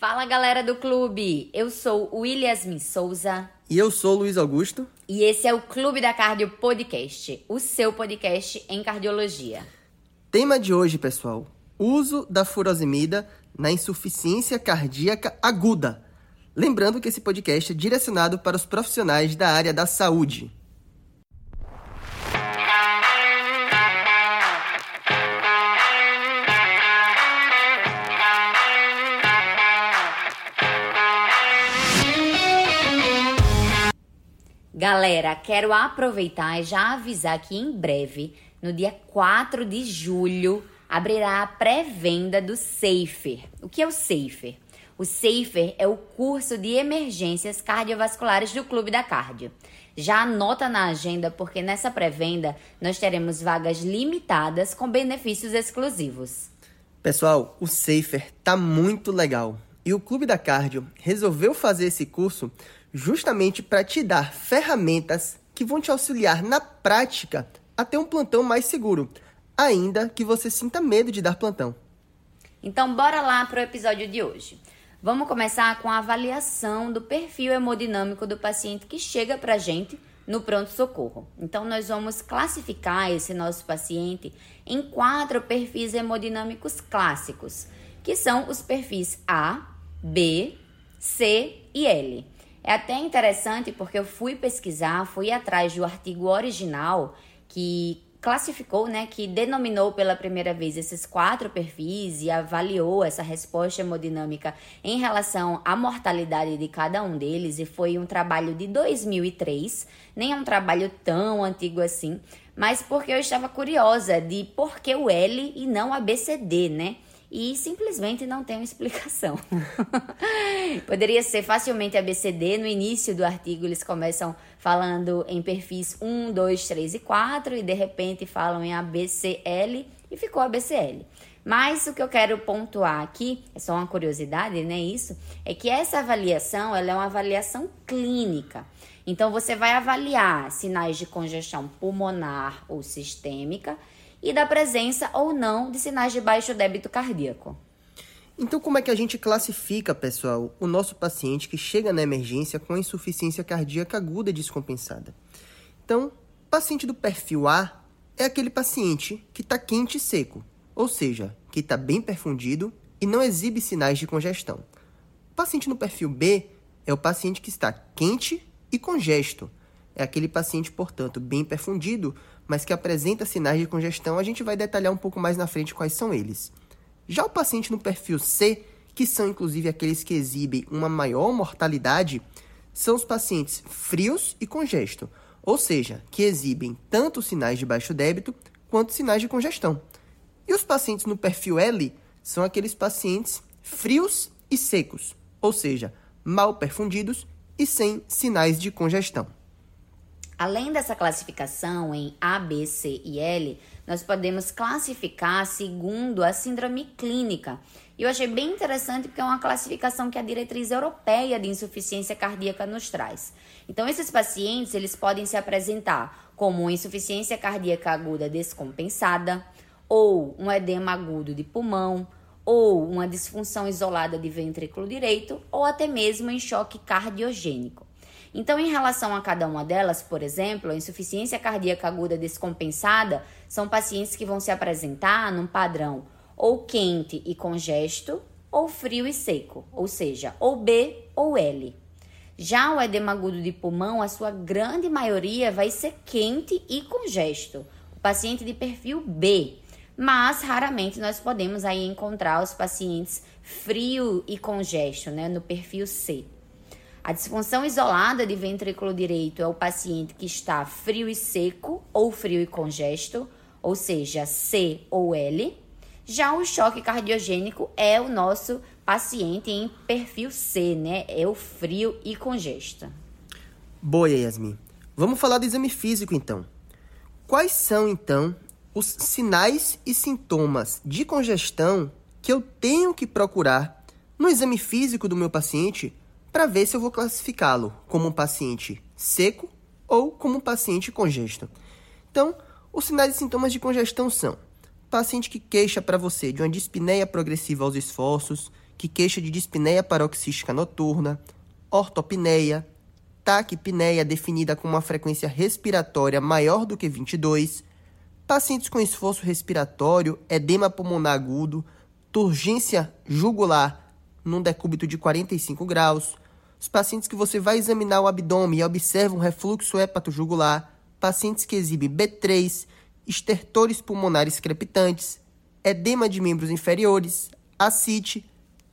Fala galera do clube, eu sou o Williasmin Souza. E eu sou o Luiz Augusto. E esse é o Clube da Cardio Podcast, o seu podcast em cardiologia. Tema de hoje, pessoal: uso da furosemida na insuficiência cardíaca aguda. Lembrando que esse podcast é direcionado para os profissionais da área da saúde. Galera, quero aproveitar e já avisar que em breve, no dia 4 de julho, abrirá a pré-venda do Safer. O que é o Safer? O Safer é o curso de emergências cardiovasculares do Clube da Cardio. Já anota na agenda porque nessa pré-venda nós teremos vagas limitadas com benefícios exclusivos. Pessoal, o Safer tá muito legal. E o Clube da Cardio resolveu fazer esse curso justamente para te dar ferramentas que vão te auxiliar na prática a ter um plantão mais seguro, ainda que você sinta medo de dar plantão. Então, bora lá para o episódio de hoje. Vamos começar com a avaliação do perfil hemodinâmico do paciente que chega para a gente no pronto-socorro. Então, nós vamos classificar esse nosso paciente em quatro perfis hemodinâmicos clássicos, que são os perfis A, B, C e L. É até interessante porque eu fui pesquisar, fui atrás do artigo original que classificou, né, que denominou pela primeira vez esses quatro perfis e avaliou essa resposta hemodinâmica em relação à mortalidade de cada um deles e foi um trabalho de 2003, nem é um trabalho tão antigo assim, mas porque eu estava curiosa de por que o L e não a BCD, né? E simplesmente não tem uma explicação. Poderia ser facilmente ABCD. No início do artigo, eles começam falando em perfis 1, 2, 3 e 4 e de repente falam em ABCL e ficou ABCL. Mas o que eu quero pontuar aqui, é só uma curiosidade, né? Isso é que essa avaliação ela é uma avaliação clínica. Então você vai avaliar sinais de congestão pulmonar ou sistêmica e da presença ou não de sinais de baixo débito cardíaco. Então, como é que a gente classifica, pessoal, o nosso paciente que chega na emergência com insuficiência cardíaca aguda descompensada? Então, paciente do perfil A é aquele paciente que está quente e seco, ou seja, que está bem perfundido e não exibe sinais de congestão. O paciente no perfil B é o paciente que está quente e congesto. É aquele paciente, portanto, bem perfundido, mas que apresenta sinais de congestão, a gente vai detalhar um pouco mais na frente quais são eles. Já o paciente no perfil C, que são inclusive aqueles que exibem uma maior mortalidade, são os pacientes frios e congesto, ou seja, que exibem tanto sinais de baixo débito quanto sinais de congestão. E os pacientes no perfil L são aqueles pacientes frios e secos, ou seja, mal perfundidos e sem sinais de congestão. Além dessa classificação em A, B, C e L, nós podemos classificar segundo a síndrome clínica. E eu achei bem interessante porque é uma classificação que a diretriz europeia de insuficiência cardíaca nos traz. Então, esses pacientes, eles podem se apresentar como insuficiência cardíaca aguda descompensada, ou um edema agudo de pulmão, ou uma disfunção isolada de ventrículo direito, ou até mesmo em choque cardiogênico. Então, em relação a cada uma delas, por exemplo, a insuficiência cardíaca aguda descompensada são pacientes que vão se apresentar num padrão ou quente e congesto, ou frio e seco, ou seja, ou B ou L. Já o edema agudo de pulmão, a sua grande maioria vai ser quente e congesto, o paciente de perfil B. Mas raramente nós podemos aí encontrar os pacientes frio e congesto, né, no perfil C. A disfunção isolada de ventrículo direito é o paciente que está frio e seco ou frio e congesto, ou seja, C ou L. Já o choque cardiogênico é o nosso paciente em perfil C, né? É o frio e congesto. Boa, Yasmin. Vamos falar do exame físico então. Quais são então os sinais e sintomas de congestão que eu tenho que procurar no exame físico do meu paciente para ver se eu vou classificá-lo como um paciente seco ou como um paciente congesto. Então, os sinais e sintomas de congestão são paciente que queixa para você de uma dispneia progressiva aos esforços, que queixa de dispneia paroxística noturna, ortopneia, taquipneia definida com uma frequência respiratória maior do que 22, pacientes com esforço respiratório, edema pulmonar agudo, turgência jugular num decúbito de 45 graus, os pacientes que você vai examinar o abdômen e observa um refluxo hepato-jugular, pacientes que exibem B3, estertores pulmonares crepitantes, edema de membros inferiores, ascite,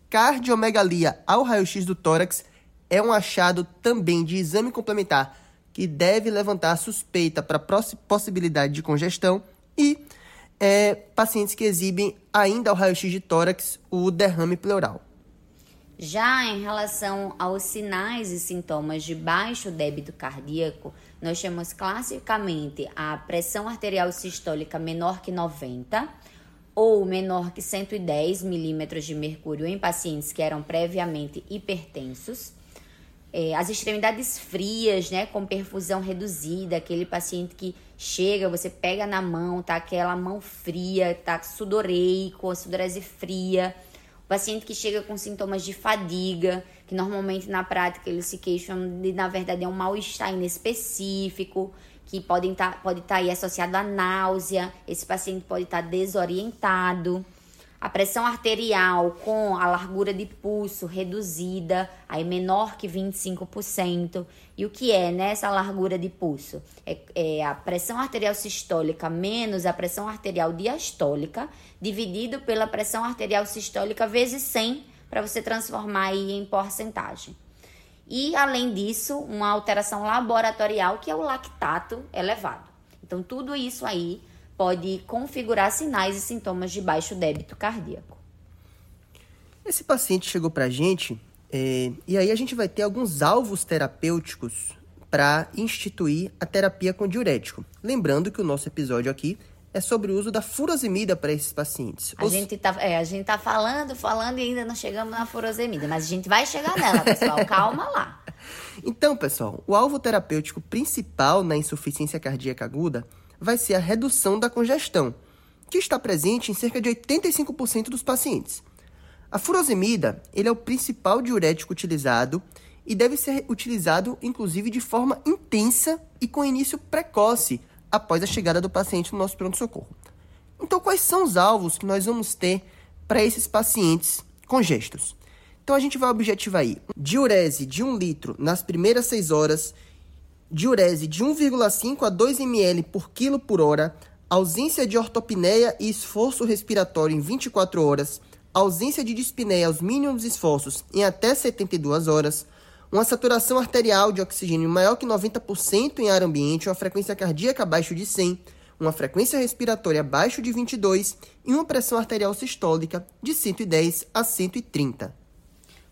cardiomegalia ao raio-x do tórax é um achado também de exame complementar que deve levantar suspeita para possibilidade de congestão e é, pacientes que exibem ainda ao raio-x de tórax o derrame pleural. Já em relação aos sinais e sintomas de baixo débito cardíaco, nós temos classicamente a pressão arterial sistólica menor que 90 ou menor que 110 milímetros de mercúrio em pacientes que eram previamente hipertensos. É, as extremidades frias, né, com perfusão reduzida, aquele paciente que chega, você pega na mão, tá aquela mão fria, tá sudoreico, sudorese fria. Paciente que chega com sintomas de fadiga, que normalmente na prática eles se queixam de, na verdade, é um mal-estar inespecífico, que podem tá, pode estar tá aí associado à náusea, esse paciente pode estar tá desorientado. A pressão arterial com a largura de pulso reduzida, aí menor que 25%. E o que é nessa largura de pulso? É, é, a pressão arterial sistólica menos a pressão arterial diastólica, dividido pela pressão arterial sistólica vezes 100, para você transformar aí em porcentagem. E, além disso, uma alteração laboratorial que é o lactato elevado. Então, tudo isso aí pode configurar sinais e sintomas de baixo débito cardíaco. Esse paciente chegou para a gente é, e aí a gente vai ter alguns alvos terapêuticos para instituir a terapia com diurético. Lembrando que o nosso episódio aqui é sobre o uso da furosemida para esses pacientes. A, Os... gente tá, é, a gente tá falando, falando e ainda não chegamos na furosemida, mas a gente vai chegar nela, pessoal. Calma lá. Então, pessoal, o alvo terapêutico principal na insuficiência cardíaca aguda vai ser a redução da congestão, que está presente em cerca de 85% dos pacientes. A furosemida ele é o principal diurético utilizado e deve ser utilizado, inclusive, de forma intensa e com início precoce após a chegada do paciente no nosso pronto-socorro. Então, quais são os alvos que nós vamos ter para esses pacientes congestos? Então, a gente vai objetivar aí diurese de 1 litro nas primeiras 6 horas diurese de 1,5 a 2 ml por quilo por hora, ausência de ortopneia e esforço respiratório em 24 horas, ausência de dispneia aos mínimos esforços em até 72 horas, uma saturação arterial de oxigênio maior que 90% em ar ambiente, uma frequência cardíaca abaixo de 100, uma frequência respiratória abaixo de 22 e uma pressão arterial sistólica de 110 a 130.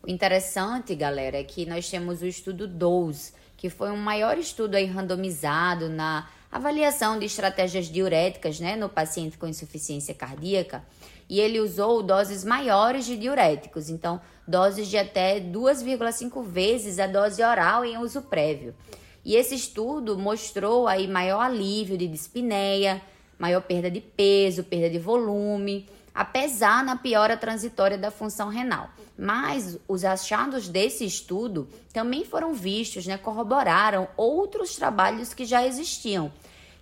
O interessante, galera, é que nós temos o estudo 12, que foi um maior estudo aí randomizado na avaliação de estratégias diuréticas né, no paciente com insuficiência cardíaca, e ele usou doses maiores de diuréticos, então doses de até 2,5 vezes a dose oral em uso prévio. E esse estudo mostrou aí maior alívio de dispneia, maior perda de peso, perda de volume, apesar na piora transitória da função renal. Mas os achados desse estudo também foram vistos, né, corroboraram outros trabalhos que já existiam,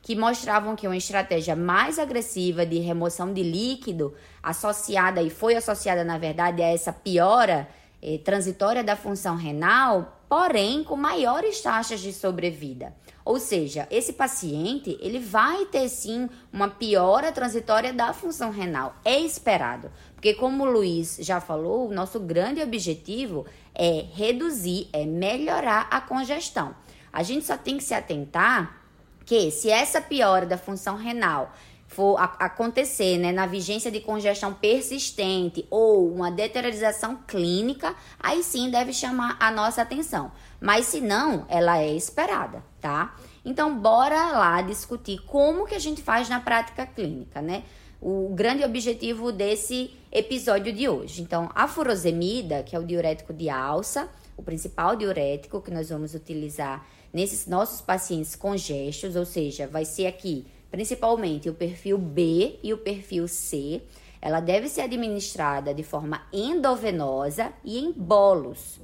que mostravam que uma estratégia mais agressiva de remoção de líquido, associada e foi associada, na verdade, a essa piora eh, transitória da função renal, porém com maiores taxas de sobrevida. Ou seja, esse paciente, ele vai ter sim uma piora transitória da função renal. É esperado. Porque como o Luiz já falou, o nosso grande objetivo é reduzir, é melhorar a congestão. A gente só tem que se atentar que se essa piora da função renal for acontecer né, na vigência de congestão persistente ou uma deteriorização clínica, aí sim deve chamar a nossa atenção. Mas se não, ela é esperada, tá? Então, bora lá discutir como que a gente faz na prática clínica, né? O grande objetivo desse episódio de hoje. Então, a furosemida, que é o diurético de alça, o principal diurético que nós vamos utilizar nesses nossos pacientes congestos, ou seja, vai ser aqui principalmente o perfil B e o perfil C. ela deve ser administrada de forma endovenosa e em bolos.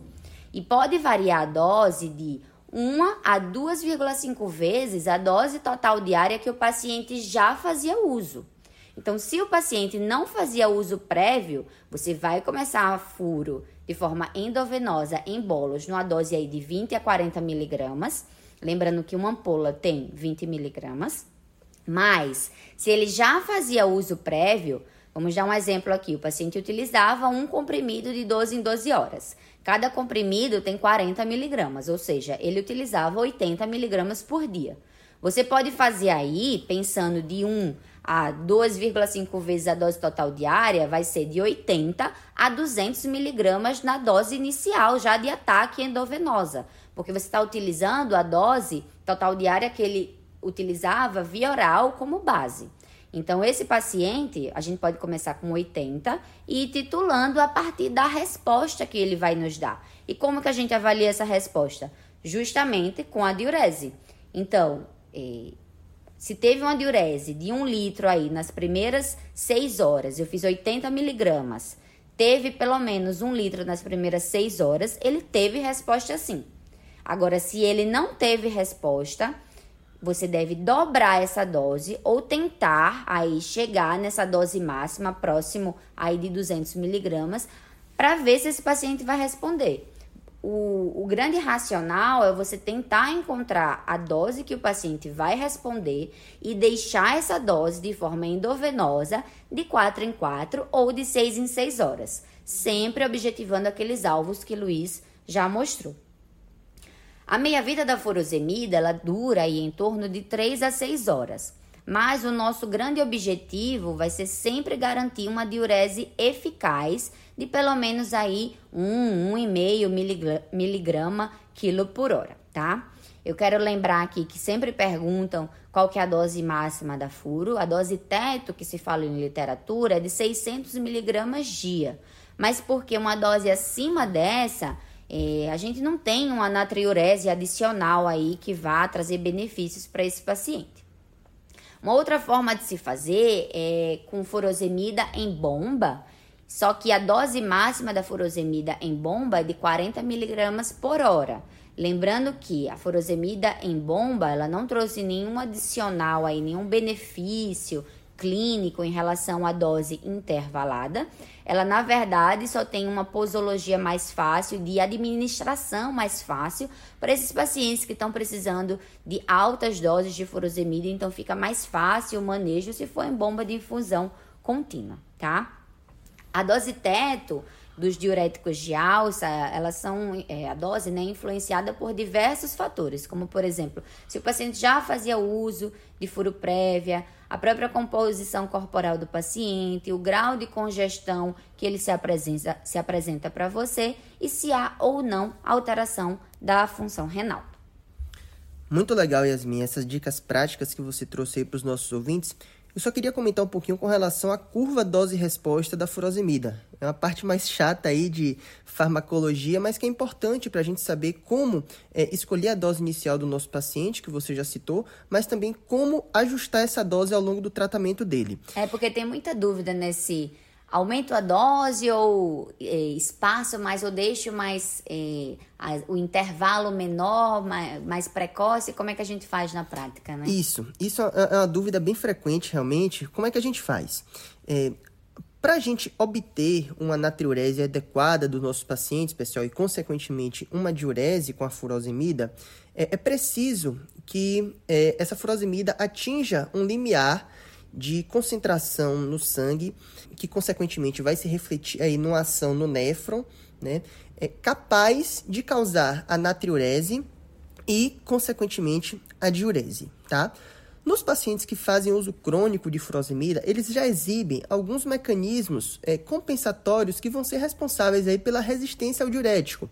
E pode variar a dose de 1 a 2,5 vezes a dose total diária que o paciente já fazia uso. Então, se o paciente não fazia uso prévio, você vai começar a furo de forma endovenosa em bolos, numa dose aí de 20 a 40 miligramas. Lembrando que uma ampola tem 20 miligramas. Mas, se ele já fazia uso prévio, vamos dar um exemplo aqui: o paciente utilizava um comprimido de 12 em 12 horas. Cada comprimido tem 40 miligramas, ou seja, ele utilizava 80 miligramas por dia. Você pode fazer aí, pensando de 1 a 2,5 vezes a dose total diária, vai ser de 80 a 200 miligramas na dose inicial, já de ataque endovenosa, porque você está utilizando a dose total diária que ele utilizava via oral como base. Então, esse paciente, a gente pode começar com 80 e ir titulando a partir da resposta que ele vai nos dar. E como que a gente avalia essa resposta? Justamente com a diurese. Então, eh, se teve uma diurese de um litro aí nas primeiras 6 horas, eu fiz 80 miligramas, teve pelo menos um litro nas primeiras 6 horas, ele teve resposta sim. Agora, se ele não teve resposta, você deve dobrar essa dose ou tentar aí chegar nessa dose máxima próximo aí de 200 miligramas para ver se esse paciente vai responder o, o grande racional é você tentar encontrar a dose que o paciente vai responder e deixar essa dose de forma endovenosa de 4 em 4 ou de 6 em 6 horas, sempre objetivando aqueles alvos que Luiz já mostrou. A meia-vida da furosemida ela dura aí em torno de 3 a 6 horas, mas o nosso grande objetivo vai ser sempre garantir uma diurese eficaz de pelo menos aí 1, 1,5 miligrama quilo por hora, tá? Eu quero lembrar aqui que sempre perguntam qual que é a dose máxima da furo. A dose teto que se fala em literatura é de 600 miligramas dia. Mas porque uma dose acima dessa, é, a gente não tem uma natriurese adicional aí que vá trazer benefícios para esse paciente. Uma outra forma de se fazer é com furosemida em bomba, só que a dose máxima da furosemida em bomba é de 40 miligramas por hora. Lembrando que a furosemida em bomba, ela não trouxe nenhum adicional aí, nenhum benefício clínico em relação à dose intervalada. Ela, na verdade, só tem uma posologia mais fácil, de administração mais fácil para esses pacientes que estão precisando de altas doses de furosemida, então fica mais fácil o manejo se for em bomba de infusão contínua, tá? A dose teto dos diuréticos de alça, elas são, é, a dose, né, influenciada por diversos fatores, como, por exemplo, se o paciente já fazia uso de furo prévia, a própria composição corporal do paciente, o grau de congestão que ele se apresenta, se apresenta para você e se há ou não alteração da função renal. Muito legal, Yasmin, essas dicas práticas que você trouxe aí para os nossos ouvintes. Eu só queria comentar um pouquinho com relação à curva dose-resposta da furosemida. É uma parte mais chata aí de farmacologia, mas que é importante para a gente saber como é, escolher a dose inicial do nosso paciente, que você já citou, mas também como ajustar essa dose ao longo do tratamento dele. É porque tem muita dúvida nesse aumento a dose ou é, espaço mais ou deixo mais é, a, o intervalo menor, mais, mais, precoce? Como é que a gente faz na prática, né? Isso, isso é, é uma dúvida bem frequente realmente. Como é que a gente faz? É, para a gente obter uma natriurese adequada dos nossos pacientes, pessoal, e consequentemente uma diurese com a furosemida, é, é preciso que é, essa furosemida atinja um limiar de concentração no sangue, que consequentemente vai se refletir aí numa ação no néfron, né? É capaz de causar a natriurese e, consequentemente, a diurese, tá? Nos pacientes que fazem uso crônico de furosemida, eles já exibem alguns mecanismos é, compensatórios que vão ser responsáveis aí pela resistência ao diurético.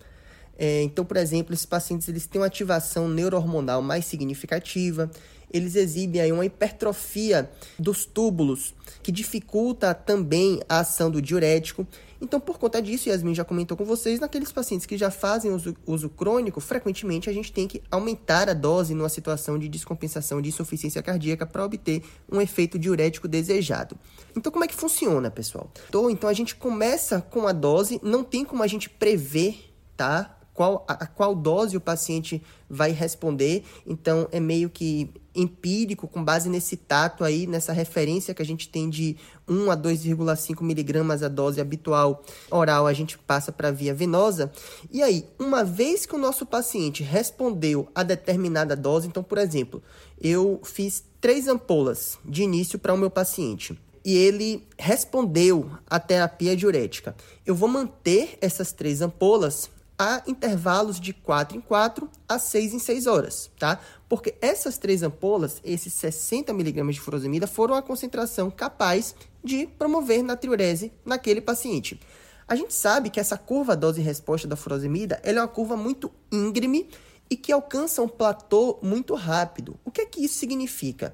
É, então, por exemplo, esses pacientes eles têm uma ativação neurohormonal mais significativa, eles exibem aí uma hipertrofia dos túbulos, que dificulta também a ação do diurético. Então, por conta disso, Yasmin já comentou com vocês, naqueles pacientes que já fazem uso, uso crônico, frequentemente a gente tem que aumentar a dose numa situação de descompensação de insuficiência cardíaca para obter um efeito diurético desejado. Então, como é que funciona, pessoal? Então, então, a gente começa com a dose, não tem como a gente prever, tá? Qual, a, qual dose o paciente vai responder. Então, é meio que empírico, com base nesse tato aí, nessa referência que a gente tem de 1 a 2,5 miligramas a dose habitual oral, a gente passa para via venosa. E aí, uma vez que o nosso paciente respondeu a determinada dose, então, por exemplo, eu fiz três ampolas de início para o meu paciente e ele respondeu à terapia diurética. Eu vou manter essas três ampolas a intervalos de 4 em 4 a 6 em 6 horas, tá? Porque essas três ampolas, esses 60 miligramas de furosemida, foram a concentração capaz de promover natriurese naquele paciente. A gente sabe que essa curva dose-resposta da furosemida é uma curva muito íngreme e que alcança um platô muito rápido. O que é que isso significa?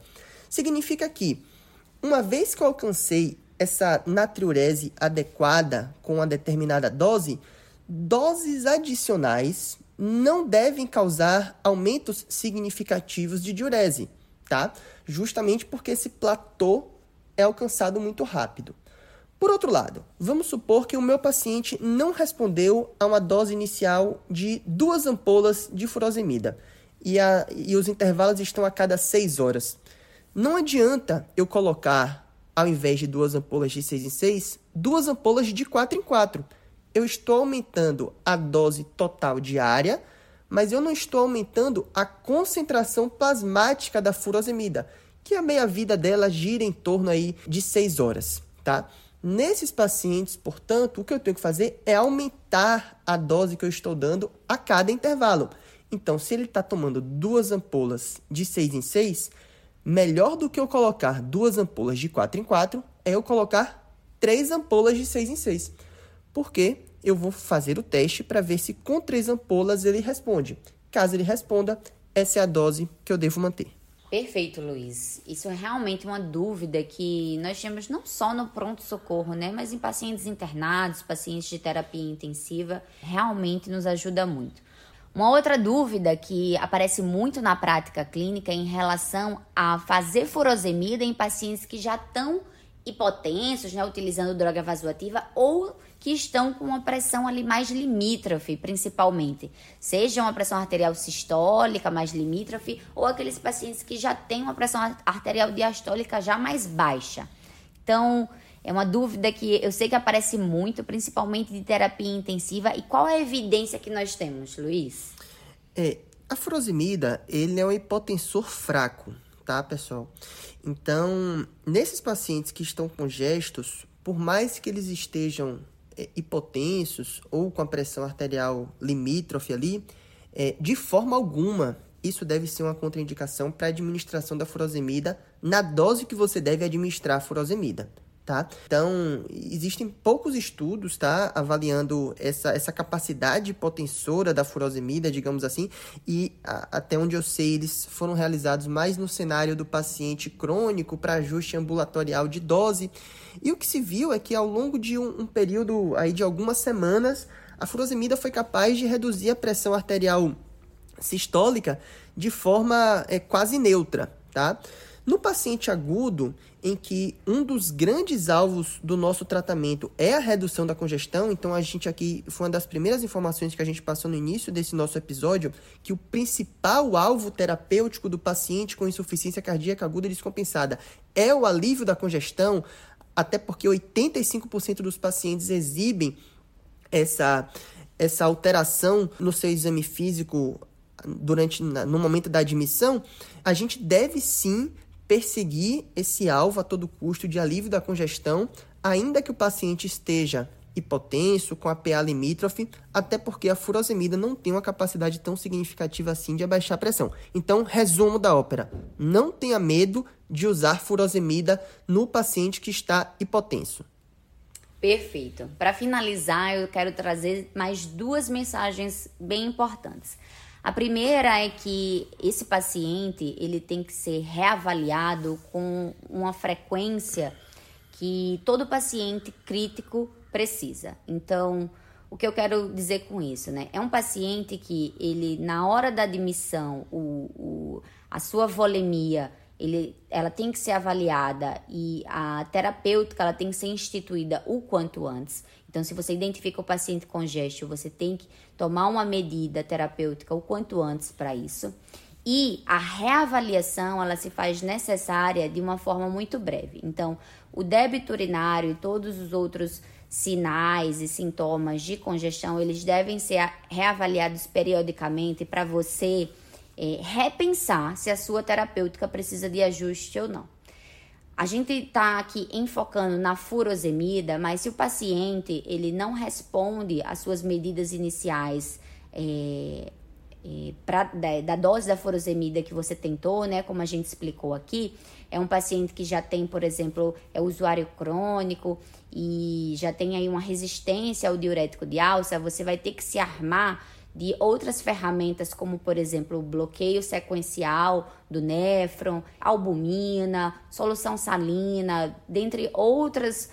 Significa que, uma vez que eu alcancei essa natriurese adequada com uma determinada dose, doses adicionais não devem causar aumentos significativos de diurese, tá? Justamente porque esse platô é alcançado muito rápido. Por outro lado, vamos supor que o meu paciente não respondeu a uma dose inicial de duas ampolas de furosemida e, a, e os intervalos estão a cada seis horas. Não adianta eu colocar, ao invés de duas ampolas de seis em seis, duas ampolas de quatro em quatro eu estou aumentando a dose total diária, mas eu não estou aumentando a concentração plasmática da furosemida, que a meia-vida dela gira em torno aí de 6 horas, tá? Nesses pacientes, portanto, o que eu tenho que fazer é aumentar a dose que eu estou dando a cada intervalo. Então, se ele está tomando duas ampolas de 6 em 6, melhor do que eu colocar duas ampolas de 4 em 4 é eu colocar três ampolas de 6 em 6 porque eu vou fazer o teste para ver se com três ampolas ele responde. Caso ele responda, essa é a dose que eu devo manter. Perfeito, Luiz. Isso é realmente uma dúvida que nós temos não só no pronto-socorro, né? Mas em pacientes internados, pacientes de terapia intensiva, realmente nos ajuda muito. Uma outra dúvida que aparece muito na prática clínica é em relação a fazer furosemida em pacientes que já estão hipotensos, né, utilizando droga vasoativa ou que estão com uma pressão ali mais limítrofe, principalmente. Seja uma pressão arterial sistólica mais limítrofe ou aqueles pacientes que já têm uma pressão arterial diastólica já mais baixa. Então, é uma dúvida que eu sei que aparece muito, principalmente de terapia intensiva. E qual é a evidência que nós temos, Luiz? É, a furosemida, ele é um hipotensor fraco, tá, pessoal? Então, nesses pacientes que estão com gestos, por mais que eles estejam é, hipotensos ou com a pressão arterial limítrofe ali, é, de forma alguma isso deve ser uma contraindicação para a administração da furosemida na dose que você deve administrar a furosemida tá? Então, existem poucos estudos, tá? Avaliando essa, essa capacidade potensora da furosemida, digamos assim, e a, até onde eu sei, eles foram realizados mais no cenário do paciente crônico para ajuste ambulatorial de dose. E o que se viu é que ao longo de um, um período aí de algumas semanas, a furosemida foi capaz de reduzir a pressão arterial sistólica de forma é, quase neutra, tá? No paciente agudo, em que um dos grandes alvos do nosso tratamento é a redução da congestão, então a gente aqui foi uma das primeiras informações que a gente passou no início desse nosso episódio, que o principal alvo terapêutico do paciente com insuficiência cardíaca aguda descompensada é o alívio da congestão, até porque 85% dos pacientes exibem essa essa alteração no seu exame físico durante no momento da admissão, a gente deve sim perseguir esse alvo a todo custo de alívio da congestão, ainda que o paciente esteja hipotenso, com a PA limítrofe, até porque a furosemida não tem uma capacidade tão significativa assim de abaixar a pressão. Então, resumo da ópera: não tenha medo de usar furosemida no paciente que está hipotenso. Perfeito. Para finalizar, eu quero trazer mais duas mensagens bem importantes. A primeira é que esse paciente ele tem que ser reavaliado com uma frequência que todo paciente crítico precisa. Então, o que eu quero dizer com isso, né? É um paciente que ele, na hora da admissão, o, o, a sua volemia, ele, ela tem que ser avaliada e a terapêutica ela tem que ser instituída o quanto antes. Então, se você identifica o paciente com gesto, você tem que tomar uma medida terapêutica o quanto antes para isso. E a reavaliação, ela se faz necessária de uma forma muito breve. Então, o débito urinário e todos os outros sinais e sintomas de congestão, eles devem ser reavaliados periodicamente para você é, repensar se a sua terapêutica precisa de ajuste ou não. A gente está aqui enfocando na furosemida, mas se o paciente ele não responde às suas medidas iniciais é, é, pra, da, da, dose da furosemida que você tentou, né, como a gente explicou aqui, é um paciente que já tem, por exemplo, é usuário crônico e já tem aí uma resistência ao diurético de alça, você vai ter que se armar de outras ferramentas, como por exemplo o bloqueio sequencial do néfron, albumina, solução salina, dentre outras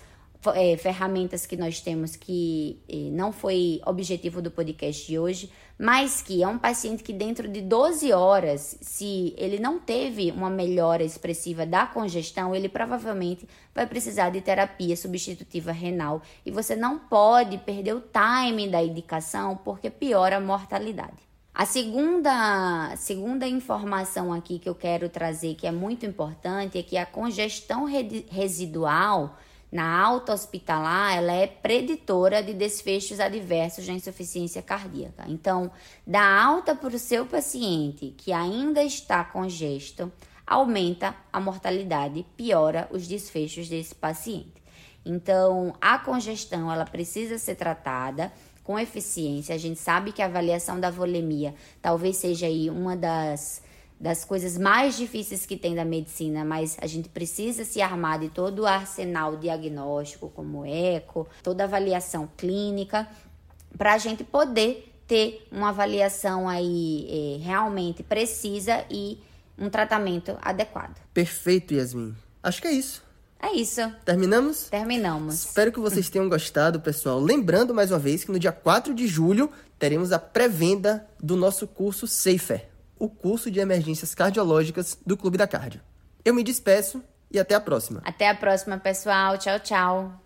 é, ferramentas que nós temos que eh, não foi objetivo do podcast de hoje, mas que é um paciente que dentro de 12 horas, se ele não teve uma melhora expressiva da congestão, ele provavelmente vai precisar de terapia substitutiva renal e você não pode perder o time da indicação porque piora a mortalidade. A segunda, segunda informação aqui que eu quero trazer que é muito importante é que a congestão residual na alta hospitalar, ela é preditora de desfechos adversos na insuficiência cardíaca. Então, da alta para o seu paciente que ainda está congesto, aumenta a mortalidade, piora os desfechos desse paciente. Então, a congestão, ela precisa ser tratada com eficiência. A gente sabe que a avaliação da volemia talvez seja aí uma das das coisas mais difíceis que tem da medicina, mas a gente precisa se armar de todo o arsenal diagnóstico, como eco, toda avaliação clínica, para a gente poder ter uma avaliação aí é, realmente precisa e um tratamento adequado. Perfeito, Yasmin. Acho que é isso. É isso. Terminamos? Terminamos. Espero que vocês tenham gostado, pessoal. Lembrando mais uma vez que no dia 4 de julho teremos a pré-venda do nosso curso Safer o curso de emergências cardiológicas do Clube da Cardio. Eu me despeço e até a próxima. Até a próxima, pessoal. Tchau, tchau.